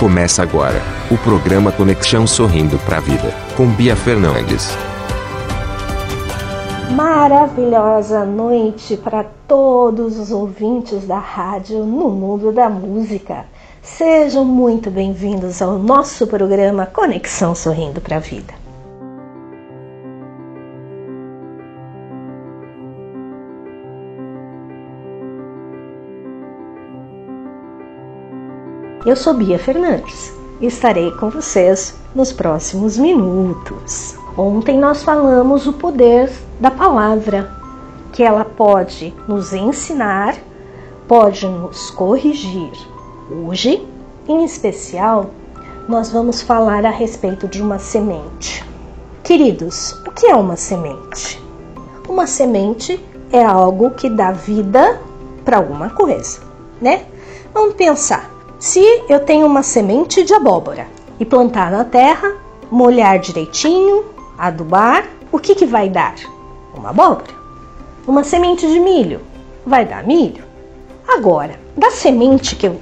Começa agora o programa Conexão Sorrindo para a Vida, com Bia Fernandes. Maravilhosa noite para todos os ouvintes da rádio no mundo da música. Sejam muito bem-vindos ao nosso programa Conexão Sorrindo para a Vida. Eu sou Bia Fernandes e estarei com vocês nos próximos minutos. Ontem nós falamos o poder da palavra, que ela pode nos ensinar, pode nos corrigir. Hoje, em especial, nós vamos falar a respeito de uma semente. Queridos, o que é uma semente? Uma semente é algo que dá vida para alguma coisa, né? Vamos pensar. Se eu tenho uma semente de abóbora e plantar na terra, molhar direitinho, adubar, o que, que vai dar? Uma abóbora. Uma semente de milho vai dar milho. Agora, da semente que eu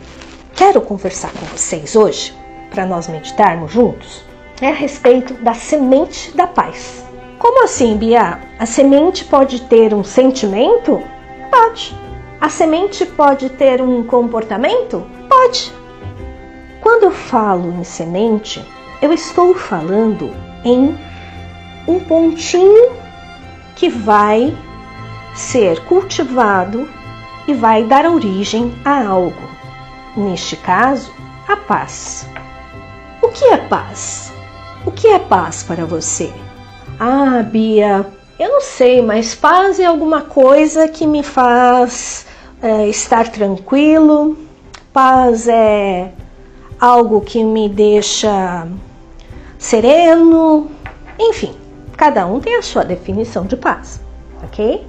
quero conversar com vocês hoje, para nós meditarmos juntos, é a respeito da semente da paz. Como assim, Bia? A semente pode ter um sentimento? Pode. A semente pode ter um comportamento? Pode. Quando eu falo em semente, eu estou falando em um pontinho que vai ser cultivado e vai dar origem a algo. Neste caso, a paz. O que é paz? O que é paz para você? Ah, Bia, eu não sei, mas paz é alguma coisa que me faz é, estar tranquilo. Paz é algo que me deixa sereno. Enfim, cada um tem a sua definição de paz, ok?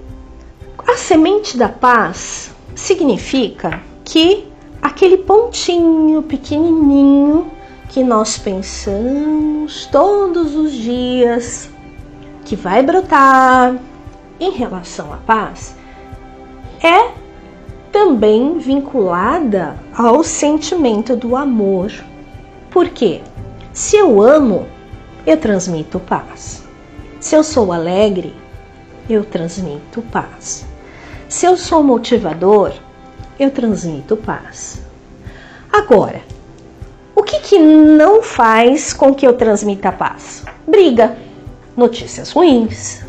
A semente da paz significa que aquele pontinho pequenininho que nós pensamos todos os dias que vai brotar em relação à paz é também vinculada ao sentimento do amor. Por quê? Se eu amo, eu transmito paz. Se eu sou alegre, eu transmito paz. Se eu sou motivador, eu transmito paz. Agora, o que, que não faz com que eu transmita paz? Briga, notícias ruins,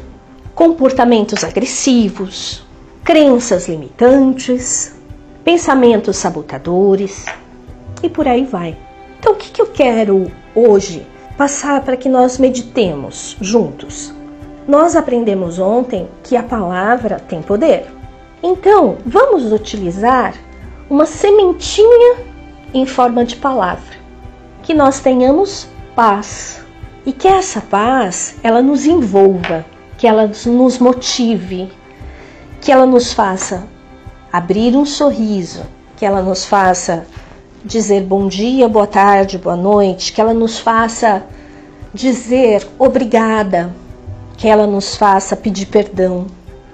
comportamentos agressivos, crenças limitantes, pensamentos sabotadores e por aí vai. Então, o que, eu quero hoje passar para que nós meditemos juntos? Nós aprendemos ontem que a palavra tem poder. Então, vamos utilizar uma sementinha em forma de palavra. Que nós tenhamos paz e que essa paz ela nos envolva, que ela nos motive, que ela nos faça abrir um sorriso, que ela nos faça dizer bom dia, boa tarde, boa noite, que ela nos faça dizer obrigada, que ela nos faça pedir perdão,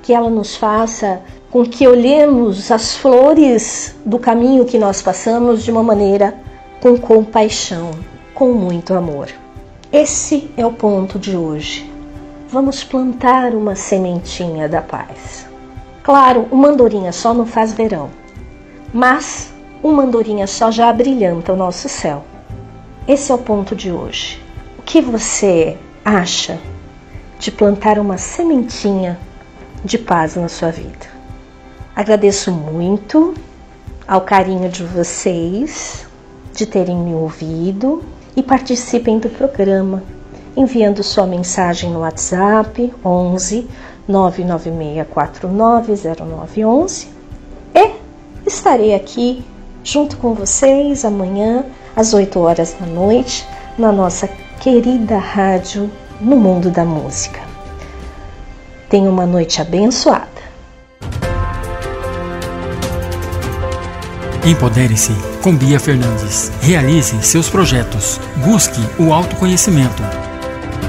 que ela nos faça com que olhemos as flores do caminho que nós passamos de uma maneira com compaixão, com muito amor. Esse é o ponto de hoje. Vamos plantar uma sementinha da paz. Claro, uma andorinha só não faz verão, mas uma andorinha só já brilhanta o nosso céu. Esse é o ponto de hoje. O que você acha de plantar uma sementinha de paz na sua vida? Agradeço muito ao carinho de vocês, de terem me ouvido e participem do programa enviando sua mensagem no WhatsApp 11 996490911 e estarei aqui junto com vocês amanhã às 8 horas da noite na nossa querida rádio no mundo da música. Tenha uma noite abençoada. Empodere-se com Bia Fernandes. Realize seus projetos. Busque o autoconhecimento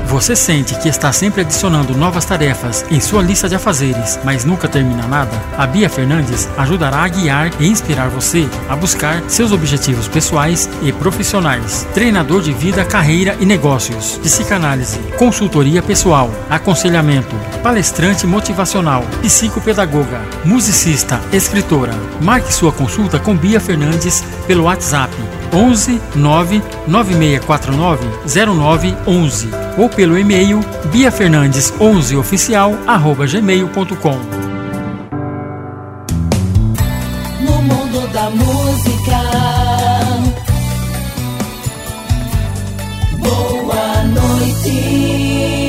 Você sente que está sempre adicionando novas tarefas em sua lista de afazeres, mas nunca termina nada? A Bia Fernandes ajudará a guiar e inspirar você a buscar seus objetivos pessoais e profissionais. Treinador de vida, carreira e negócios, psicanálise, consultoria pessoal, aconselhamento, palestrante motivacional, psicopedagoga, musicista, escritora. Marque sua consulta com Bia Fernandes pelo WhatsApp 11 9 9649 0911 ou pelo e-mail biafernandes11oficial@gmail.com. No mundo da música. Boa noite.